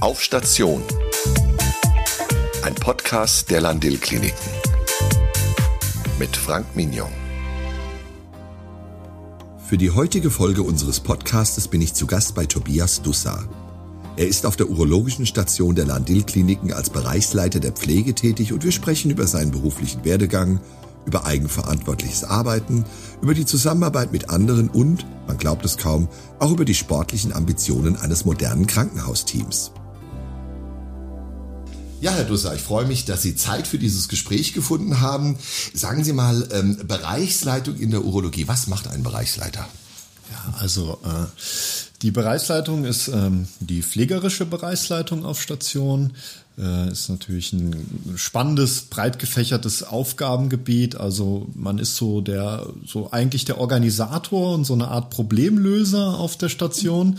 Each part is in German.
Auf Station. Ein Podcast der Landil Kliniken. Mit Frank Mignon. Für die heutige Folge unseres Podcastes bin ich zu Gast bei Tobias Dussa. Er ist auf der urologischen Station der Landil Kliniken als Bereichsleiter der Pflege tätig und wir sprechen über seinen beruflichen Werdegang, über eigenverantwortliches Arbeiten, über die Zusammenarbeit mit anderen und, man glaubt es kaum, auch über die sportlichen Ambitionen eines modernen Krankenhausteams. Ja, Herr Dusser, ich freue mich, dass Sie Zeit für dieses Gespräch gefunden haben. Sagen Sie mal, ähm, Bereichsleitung in der Urologie, was macht ein Bereichsleiter? Ja, also äh, die Bereichsleitung ist ähm, die pflegerische Bereichsleitung auf Station. Äh, ist natürlich ein spannendes, breit gefächertes Aufgabengebiet. Also man ist so der, so eigentlich der Organisator und so eine Art Problemlöser auf der Station.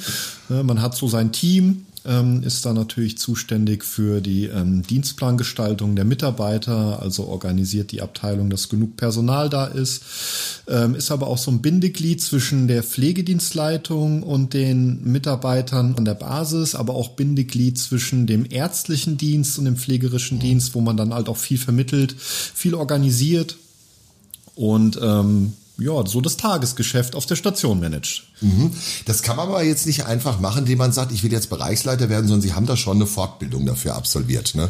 Äh, man hat so sein Team, ähm, ist da natürlich zuständig für die ähm, Dienstplangestaltung der Mitarbeiter, also organisiert die Abteilung, dass genug Personal da ist, ähm, ist aber auch so ein Bindeglied zwischen der Pflegedienstleitung und den Mitarbeitern an der Basis, aber auch Bindeglied zwischen dem ärztlichen Dienst und dem pflegerischen Dienst, wo man dann halt auch viel vermittelt, viel organisiert. Und ähm, ja, so das Tagesgeschäft auf der Station managt. Mhm. Das kann man aber jetzt nicht einfach machen, indem man sagt, ich will jetzt Bereichsleiter werden, sondern Sie haben da schon eine Fortbildung dafür absolviert, ne?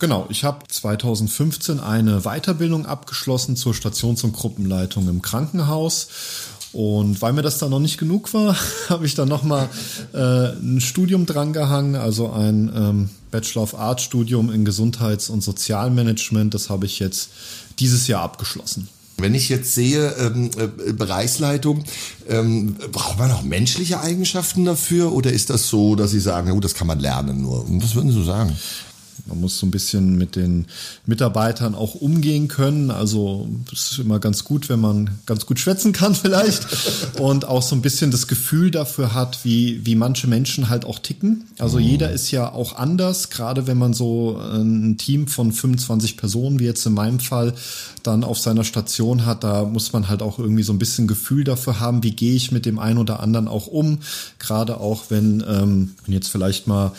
Genau, ich habe 2015 eine Weiterbildung abgeschlossen zur Stations- und Gruppenleitung im Krankenhaus. Und weil mir das dann noch nicht genug war, habe ich dann nochmal äh, ein Studium drangehangen, also ein ähm, Bachelor of Arts Studium in Gesundheits- und Sozialmanagement. Das habe ich jetzt dieses Jahr abgeschlossen. Wenn ich jetzt sehe, ähm, äh, Bereichsleitung, ähm, braucht man auch menschliche Eigenschaften dafür oder ist das so, dass Sie sagen, na gut, das kann man lernen nur? Was würden Sie so sagen? Man muss so ein bisschen mit den Mitarbeitern auch umgehen können. Also es ist immer ganz gut, wenn man ganz gut schwätzen kann vielleicht und auch so ein bisschen das Gefühl dafür hat, wie, wie manche Menschen halt auch ticken. Also mhm. jeder ist ja auch anders, gerade wenn man so ein Team von 25 Personen, wie jetzt in meinem Fall, dann auf seiner Station hat, da muss man halt auch irgendwie so ein bisschen Gefühl dafür haben, wie gehe ich mit dem einen oder anderen auch um. Gerade auch wenn, ähm, wenn jetzt vielleicht mal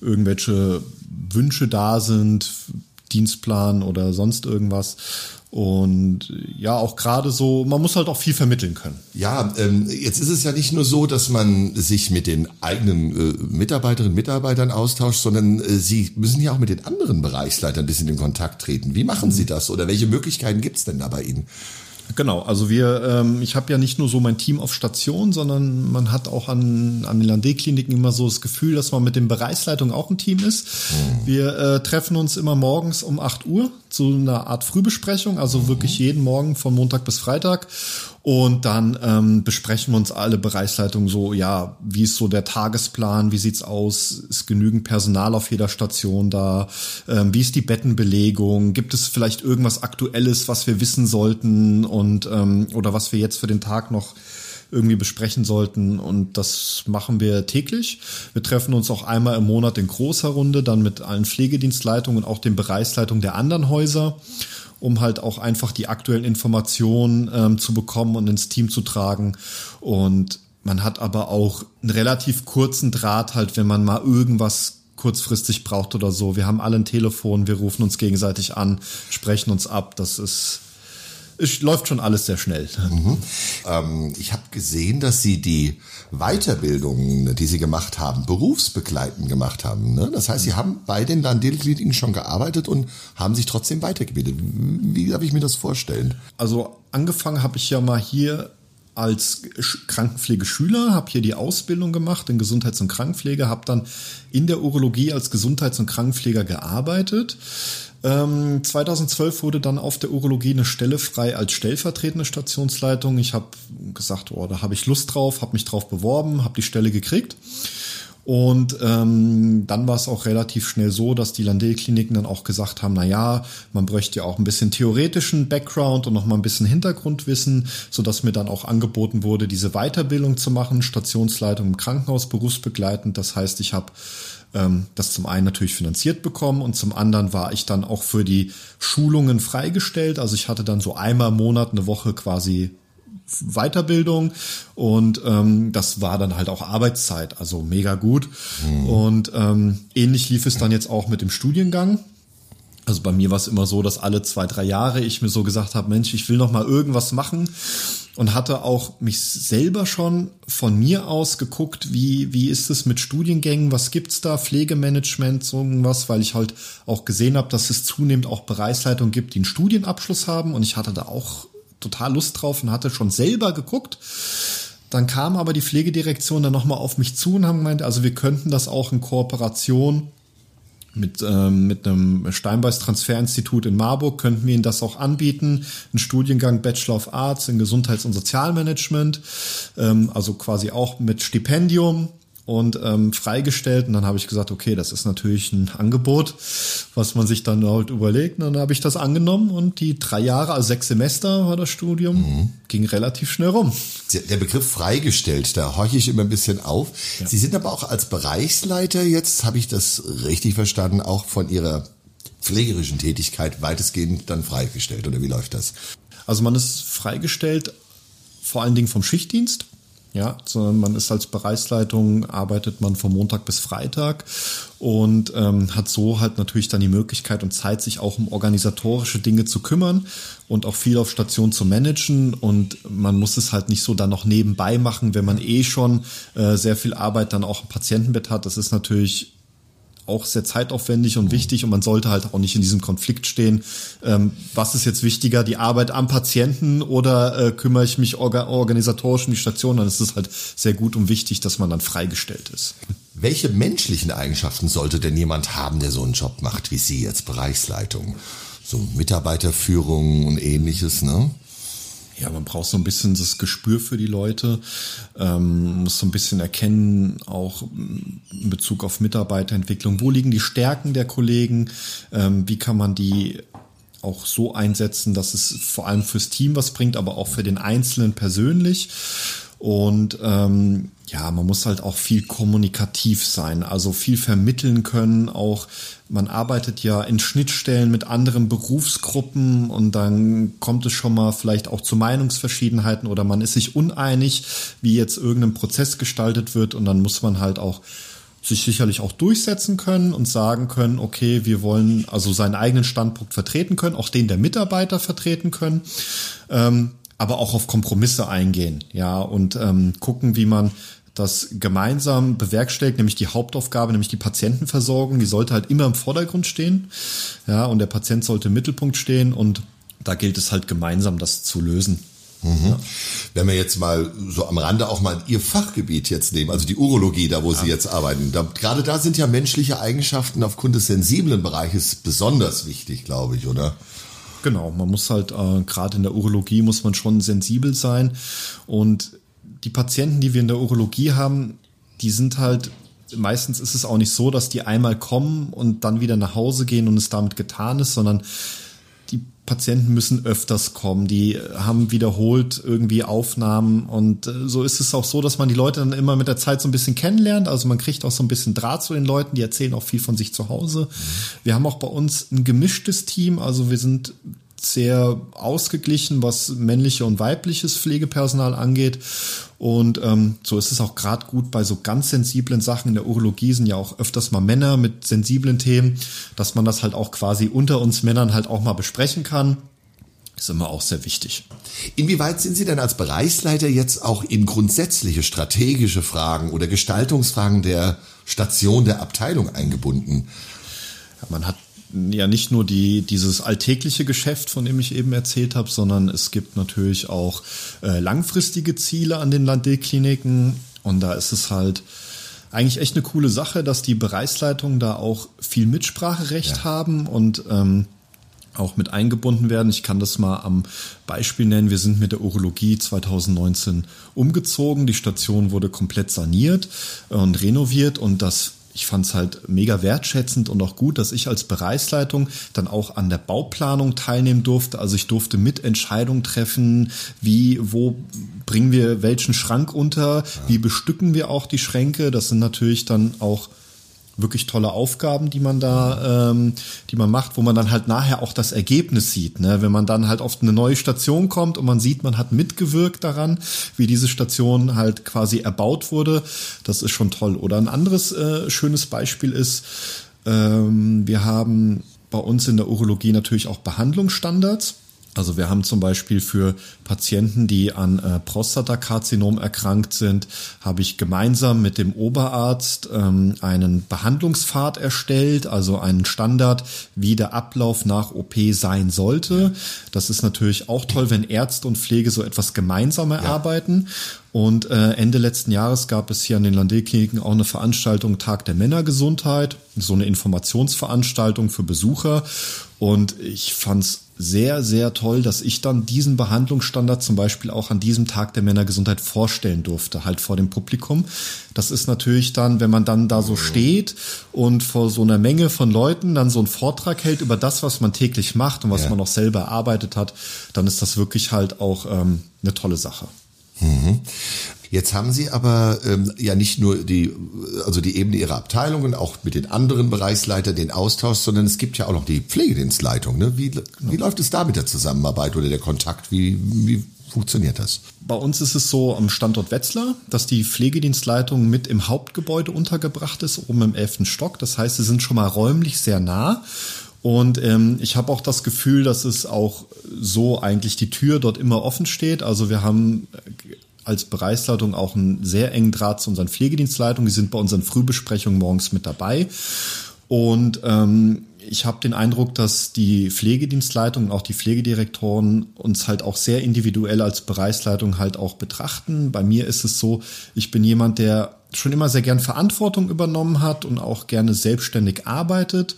irgendwelche Wünsche da sind, Dienstplan oder sonst irgendwas. Und ja, auch gerade so, man muss halt auch viel vermitteln können. Ja, ähm, jetzt ist es ja nicht nur so, dass man sich mit den eigenen äh, Mitarbeiterinnen und Mitarbeitern austauscht, sondern äh, Sie müssen ja auch mit den anderen Bereichsleitern ein bisschen in Kontakt treten. Wie machen Sie das oder welche Möglichkeiten gibt es denn da bei Ihnen? Genau, also wir, ähm, ich habe ja nicht nur so mein Team auf Station, sondern man hat auch an, an den Landé-Kliniken immer so das Gefühl, dass man mit den Bereichsleitungen auch ein Team ist. Mhm. Wir äh, treffen uns immer morgens um 8 Uhr zu einer Art Frühbesprechung, also mhm. wirklich jeden Morgen von Montag bis Freitag. Und dann ähm, besprechen wir uns alle Bereichsleitungen so, ja, wie ist so der Tagesplan, wie sieht's aus, ist genügend Personal auf jeder Station da, ähm, wie ist die Bettenbelegung, gibt es vielleicht irgendwas Aktuelles, was wir wissen sollten und ähm, oder was wir jetzt für den Tag noch irgendwie besprechen sollten. Und das machen wir täglich. Wir treffen uns auch einmal im Monat in großer Runde, dann mit allen Pflegedienstleitungen und auch den Bereichsleitungen der anderen Häuser um halt auch einfach die aktuellen Informationen ähm, zu bekommen und ins Team zu tragen. Und man hat aber auch einen relativ kurzen Draht halt, wenn man mal irgendwas kurzfristig braucht oder so. Wir haben alle ein Telefon, wir rufen uns gegenseitig an, sprechen uns ab. Das ist es läuft schon alles sehr schnell. Mhm. Ähm, ich habe gesehen, dass Sie die Weiterbildungen, die Sie gemacht haben, berufsbegleitend gemacht haben. Ne? Das heißt, Sie haben bei den Landil-Kliniken schon gearbeitet und haben sich trotzdem weitergebildet. Wie darf ich mir das vorstellen? Also angefangen habe ich ja mal hier als Krankenpflegeschüler, habe hier die Ausbildung gemacht in Gesundheits- und Krankenpflege, habe dann in der Urologie als Gesundheits- und Krankenpfleger gearbeitet 2012 ähm, wurde dann auf der Urologie eine Stelle frei als stellvertretende Stationsleitung. Ich habe gesagt, oh, da habe ich Lust drauf, habe mich drauf beworben, habe die Stelle gekriegt. Und ähm, dann war es auch relativ schnell so, dass die Landel-Kliniken dann auch gesagt haben, na ja, man bräuchte ja auch ein bisschen theoretischen Background und noch mal ein bisschen Hintergrundwissen, so dass mir dann auch angeboten wurde, diese Weiterbildung zu machen, Stationsleitung im Krankenhaus berufsbegleitend. Das heißt, ich habe ähm, das zum einen natürlich finanziert bekommen und zum anderen war ich dann auch für die Schulungen freigestellt. Also ich hatte dann so einmal im Monat eine Woche quasi Weiterbildung und ähm, das war dann halt auch Arbeitszeit, also mega gut. Mhm. Und ähm, ähnlich lief es dann jetzt auch mit dem Studiengang. Also bei mir war es immer so, dass alle zwei, drei Jahre ich mir so gesagt habe, Mensch, ich will noch mal irgendwas machen. Und hatte auch mich selber schon von mir aus geguckt, wie, wie ist es mit Studiengängen, was gibt's da, Pflegemanagement, so irgendwas, weil ich halt auch gesehen habe, dass es zunehmend auch Bereichsleitungen gibt, die einen Studienabschluss haben. Und ich hatte da auch total Lust drauf und hatte schon selber geguckt. Dann kam aber die Pflegedirektion dann nochmal auf mich zu und haben gemeint, also wir könnten das auch in Kooperation mit, ähm, mit einem Steinbeiß Transferinstitut in Marburg könnten wir Ihnen das auch anbieten. Ein Studiengang Bachelor of Arts in Gesundheits- und Sozialmanagement, ähm, also quasi auch mit Stipendium und ähm, freigestellt. Und dann habe ich gesagt, okay, das ist natürlich ein Angebot, was man sich dann halt überlegt. Und dann habe ich das angenommen und die drei Jahre, also sechs Semester war das Studium, mhm. ging relativ schnell rum. Der Begriff freigestellt, da horche ich immer ein bisschen auf. Ja. Sie sind aber auch als Bereichsleiter jetzt, habe ich das richtig verstanden, auch von Ihrer pflegerischen Tätigkeit weitestgehend dann freigestellt, oder wie läuft das? Also man ist freigestellt vor allen Dingen vom Schichtdienst. Ja, sondern man ist als Bereichsleitung, arbeitet man von Montag bis Freitag und ähm, hat so halt natürlich dann die Möglichkeit und Zeit, sich auch um organisatorische Dinge zu kümmern und auch viel auf Station zu managen. Und man muss es halt nicht so dann noch nebenbei machen, wenn man eh schon äh, sehr viel Arbeit dann auch im Patientenbett hat. Das ist natürlich auch sehr zeitaufwendig und wichtig und man sollte halt auch nicht in diesem Konflikt stehen. Ähm, was ist jetzt wichtiger, die Arbeit am Patienten oder äh, kümmere ich mich orga organisatorisch um die Station? Dann ist es halt sehr gut und wichtig, dass man dann freigestellt ist. Welche menschlichen Eigenschaften sollte denn jemand haben, der so einen Job macht wie Sie jetzt Bereichsleitung? So Mitarbeiterführung und ähnliches, ne? Ja, man braucht so ein bisschen das Gespür für die Leute, ähm, muss so ein bisschen erkennen, auch in Bezug auf Mitarbeiterentwicklung, wo liegen die Stärken der Kollegen, ähm, wie kann man die auch so einsetzen, dass es vor allem fürs Team was bringt, aber auch für den Einzelnen persönlich. Und ähm, ja, man muss halt auch viel kommunikativ sein, also viel vermitteln können. Auch man arbeitet ja in Schnittstellen mit anderen Berufsgruppen und dann kommt es schon mal vielleicht auch zu Meinungsverschiedenheiten oder man ist sich uneinig, wie jetzt irgendein Prozess gestaltet wird und dann muss man halt auch sich sicherlich auch durchsetzen können und sagen können, okay, wir wollen also seinen eigenen Standpunkt vertreten können, auch den der Mitarbeiter vertreten können. Ähm, aber auch auf Kompromisse eingehen, ja, und ähm, gucken, wie man das gemeinsam bewerkstelligt, nämlich die Hauptaufgabe, nämlich die Patientenversorgung, die sollte halt immer im Vordergrund stehen, ja, und der Patient sollte im Mittelpunkt stehen und da gilt es halt gemeinsam, das zu lösen. Mhm. Ja. Wenn wir jetzt mal so am Rande auch mal Ihr Fachgebiet jetzt nehmen, also die Urologie, da wo ja. Sie jetzt arbeiten, da, gerade da sind ja menschliche Eigenschaften aufgrund des sensiblen Bereiches besonders wichtig, glaube ich, oder? Genau, man muss halt, äh, gerade in der Urologie muss man schon sensibel sein. Und die Patienten, die wir in der Urologie haben, die sind halt, meistens ist es auch nicht so, dass die einmal kommen und dann wieder nach Hause gehen und es damit getan ist, sondern Patienten müssen öfters kommen, die haben wiederholt irgendwie Aufnahmen und äh, so ist es auch so, dass man die Leute dann immer mit der Zeit so ein bisschen kennenlernt. Also man kriegt auch so ein bisschen Draht zu den Leuten, die erzählen auch viel von sich zu Hause. Wir haben auch bei uns ein gemischtes Team, also wir sind sehr ausgeglichen, was männliche und weibliches Pflegepersonal angeht. Und ähm, so ist es auch gerade gut bei so ganz sensiblen Sachen. In der Urologie sind ja auch öfters mal Männer mit sensiblen Themen, dass man das halt auch quasi unter uns Männern halt auch mal besprechen kann. Ist immer auch sehr wichtig. Inwieweit sind Sie denn als Bereichsleiter jetzt auch in grundsätzliche strategische Fragen oder Gestaltungsfragen der Station der Abteilung eingebunden? Ja, man hat ja nicht nur die, dieses alltägliche Geschäft, von dem ich eben erzählt habe, sondern es gibt natürlich auch äh, langfristige Ziele an den Landkliniken. Und da ist es halt eigentlich echt eine coole Sache, dass die Bereichsleitungen da auch viel Mitspracherecht ja. haben und ähm, auch mit eingebunden werden. Ich kann das mal am Beispiel nennen. Wir sind mit der Urologie 2019 umgezogen. Die Station wurde komplett saniert und renoviert und das ich fand es halt mega wertschätzend und auch gut, dass ich als Bereichsleitung dann auch an der Bauplanung teilnehmen durfte. Also ich durfte mit Entscheidungen treffen, wie, wo bringen wir welchen Schrank unter, wie bestücken wir auch die Schränke. Das sind natürlich dann auch wirklich tolle Aufgaben, die man da, ähm, die man macht, wo man dann halt nachher auch das Ergebnis sieht. Ne? Wenn man dann halt auf eine neue Station kommt und man sieht, man hat mitgewirkt daran, wie diese Station halt quasi erbaut wurde, das ist schon toll. Oder ein anderes äh, schönes Beispiel ist, ähm, wir haben bei uns in der Urologie natürlich auch Behandlungsstandards. Also wir haben zum Beispiel für Patienten, die an äh, Prostatakarzinom erkrankt sind, habe ich gemeinsam mit dem Oberarzt ähm, einen Behandlungspfad erstellt, also einen Standard, wie der Ablauf nach OP sein sollte. Das ist natürlich auch toll, wenn Ärzte und Pflege so etwas gemeinsam erarbeiten. Ja. Und äh, Ende letzten Jahres gab es hier an den Landil-Kliniken auch eine Veranstaltung Tag der Männergesundheit, so eine Informationsveranstaltung für Besucher. Und ich fand's sehr, sehr toll, dass ich dann diesen Behandlungsstandard zum Beispiel auch an diesem Tag der Männergesundheit vorstellen durfte, halt vor dem Publikum. Das ist natürlich dann, wenn man dann da so steht und vor so einer Menge von Leuten dann so einen Vortrag hält über das, was man täglich macht und was ja. man auch selber erarbeitet hat, dann ist das wirklich halt auch ähm, eine tolle Sache. Mhm. Jetzt haben Sie aber ähm, ja nicht nur die, also die Ebene Ihrer Abteilungen, auch mit den anderen Bereichsleitern den Austausch, sondern es gibt ja auch noch die Pflegedienstleitung. Ne? Wie, wie läuft es da mit der Zusammenarbeit oder der Kontakt? Wie, wie funktioniert das? Bei uns ist es so am Standort Wetzlar, dass die Pflegedienstleitung mit im Hauptgebäude untergebracht ist, oben im elften Stock. Das heißt, sie sind schon mal räumlich sehr nah. Und ähm, ich habe auch das Gefühl, dass es auch so eigentlich die Tür dort immer offen steht. Also wir haben als Bereichsleitung auch einen sehr engen Draht zu unseren Pflegedienstleitungen. Die sind bei unseren Frühbesprechungen morgens mit dabei. Und ähm, ich habe den Eindruck, dass die Pflegedienstleitung und auch die Pflegedirektoren uns halt auch sehr individuell als Bereichsleitung halt auch betrachten. Bei mir ist es so, ich bin jemand, der schon immer sehr gern Verantwortung übernommen hat und auch gerne selbstständig arbeitet.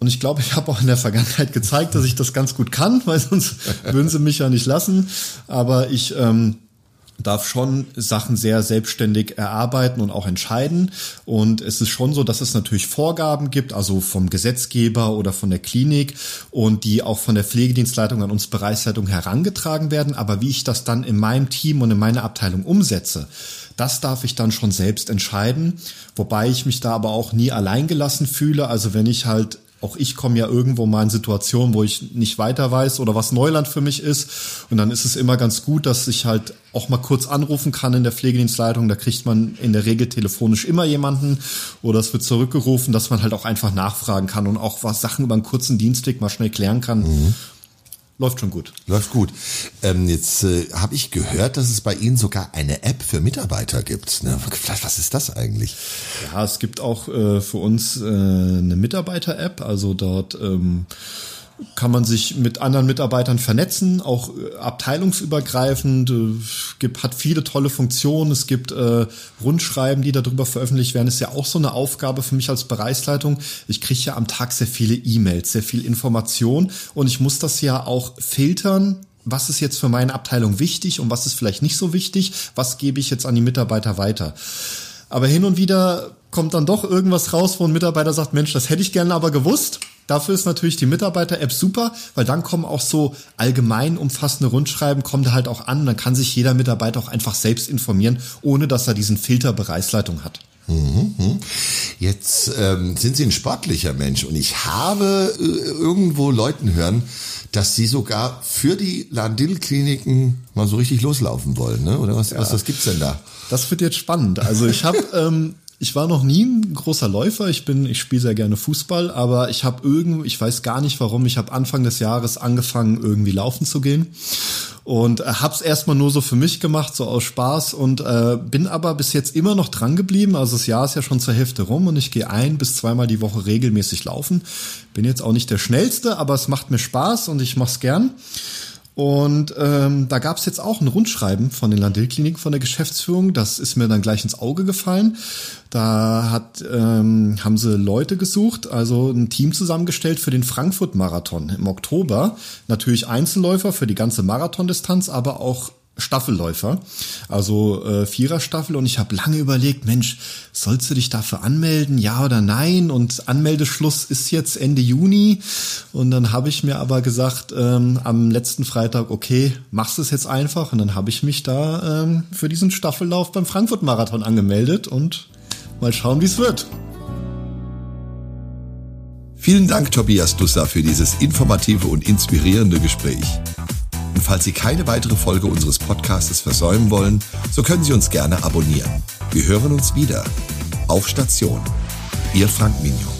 Und ich glaube, ich habe auch in der Vergangenheit gezeigt, dass ich das ganz gut kann, weil sonst würden sie mich ja nicht lassen. Aber ich ähm, darf schon Sachen sehr selbstständig erarbeiten und auch entscheiden. Und es ist schon so, dass es natürlich Vorgaben gibt, also vom Gesetzgeber oder von der Klinik und die auch von der Pflegedienstleitung an uns Bereichsleitung herangetragen werden. Aber wie ich das dann in meinem Team und in meiner Abteilung umsetze, das darf ich dann schon selbst entscheiden. Wobei ich mich da aber auch nie alleingelassen fühle. Also wenn ich halt auch ich komme ja irgendwo mal in Situationen, wo ich nicht weiter weiß oder was Neuland für mich ist. Und dann ist es immer ganz gut, dass ich halt auch mal kurz anrufen kann in der Pflegedienstleitung. Da kriegt man in der Regel telefonisch immer jemanden oder es wird zurückgerufen, dass man halt auch einfach nachfragen kann und auch was Sachen über einen kurzen Dienstweg mal schnell klären kann. Mhm läuft schon gut. Läuft gut. Ähm, jetzt äh, habe ich gehört, dass es bei Ihnen sogar eine App für Mitarbeiter gibt. Ne? Was ist das eigentlich? Ja, es gibt auch äh, für uns äh, eine Mitarbeiter-App. Also dort ähm, kann man sich mit anderen Mitarbeitern vernetzen, auch äh, abteilungsübergreifend, äh, gibt, hat viele tolle Funktionen. Es gibt äh, Rundschreiben, die darüber veröffentlicht werden. Ist ja auch so eine Aufgabe für mich als Bereichsleitung. Ich kriege ja am Tag sehr viele E-Mails, sehr viel Information und ich muss das ja auch filtern. Was ist jetzt für meine Abteilung wichtig und was ist vielleicht nicht so wichtig? Was gebe ich jetzt an die Mitarbeiter weiter? Aber hin und wieder kommt dann doch irgendwas raus, wo ein Mitarbeiter sagt, Mensch, das hätte ich gerne aber gewusst. Dafür ist natürlich die Mitarbeiter-App super, weil dann kommen auch so allgemein umfassende Rundschreiben, kommen da halt auch an. Dann kann sich jeder Mitarbeiter auch einfach selbst informieren, ohne dass er diesen Filter Bereichsleitung hat. Mhm, mhm. Jetzt ähm, sind Sie ein sportlicher Mensch und ich habe äh, irgendwo Leuten hören, dass Sie sogar für die Landil-Kliniken mal so richtig loslaufen wollen, ne? Oder was, ja. was, was gibt's denn da? Das wird jetzt spannend. Also ich habe ähm, ich war noch nie ein großer Läufer. Ich bin, ich spiele sehr gerne Fußball, aber ich habe irgendwie, ich weiß gar nicht warum, ich habe Anfang des Jahres angefangen, irgendwie laufen zu gehen und äh, hab's erstmal nur so für mich gemacht, so aus Spaß und äh, bin aber bis jetzt immer noch dran geblieben. Also das Jahr ist ja schon zur Hälfte rum und ich gehe ein bis zweimal die Woche regelmäßig laufen. Bin jetzt auch nicht der schnellste, aber es macht mir Spaß und ich mach's gern. Und ähm, da gab es jetzt auch ein Rundschreiben von den Landil-Kliniken von der Geschäftsführung. Das ist mir dann gleich ins Auge gefallen. Da hat, ähm, haben sie Leute gesucht, also ein Team zusammengestellt für den Frankfurt-Marathon im Oktober. Natürlich Einzelläufer für die ganze Marathondistanz, aber auch Staffelläufer, also äh, Viererstaffel und ich habe lange überlegt, Mensch, sollst du dich dafür anmelden, ja oder nein? Und Anmeldeschluss ist jetzt Ende Juni und dann habe ich mir aber gesagt ähm, am letzten Freitag, okay, machst es jetzt einfach und dann habe ich mich da ähm, für diesen Staffellauf beim Frankfurt Marathon angemeldet und mal schauen, wie es wird. Vielen Dank, Tobias Dussa, für dieses informative und inspirierende Gespräch. Falls Sie keine weitere Folge unseres Podcastes versäumen wollen, so können Sie uns gerne abonnieren. Wir hören uns wieder. Auf Station. Ihr Frank Mignon.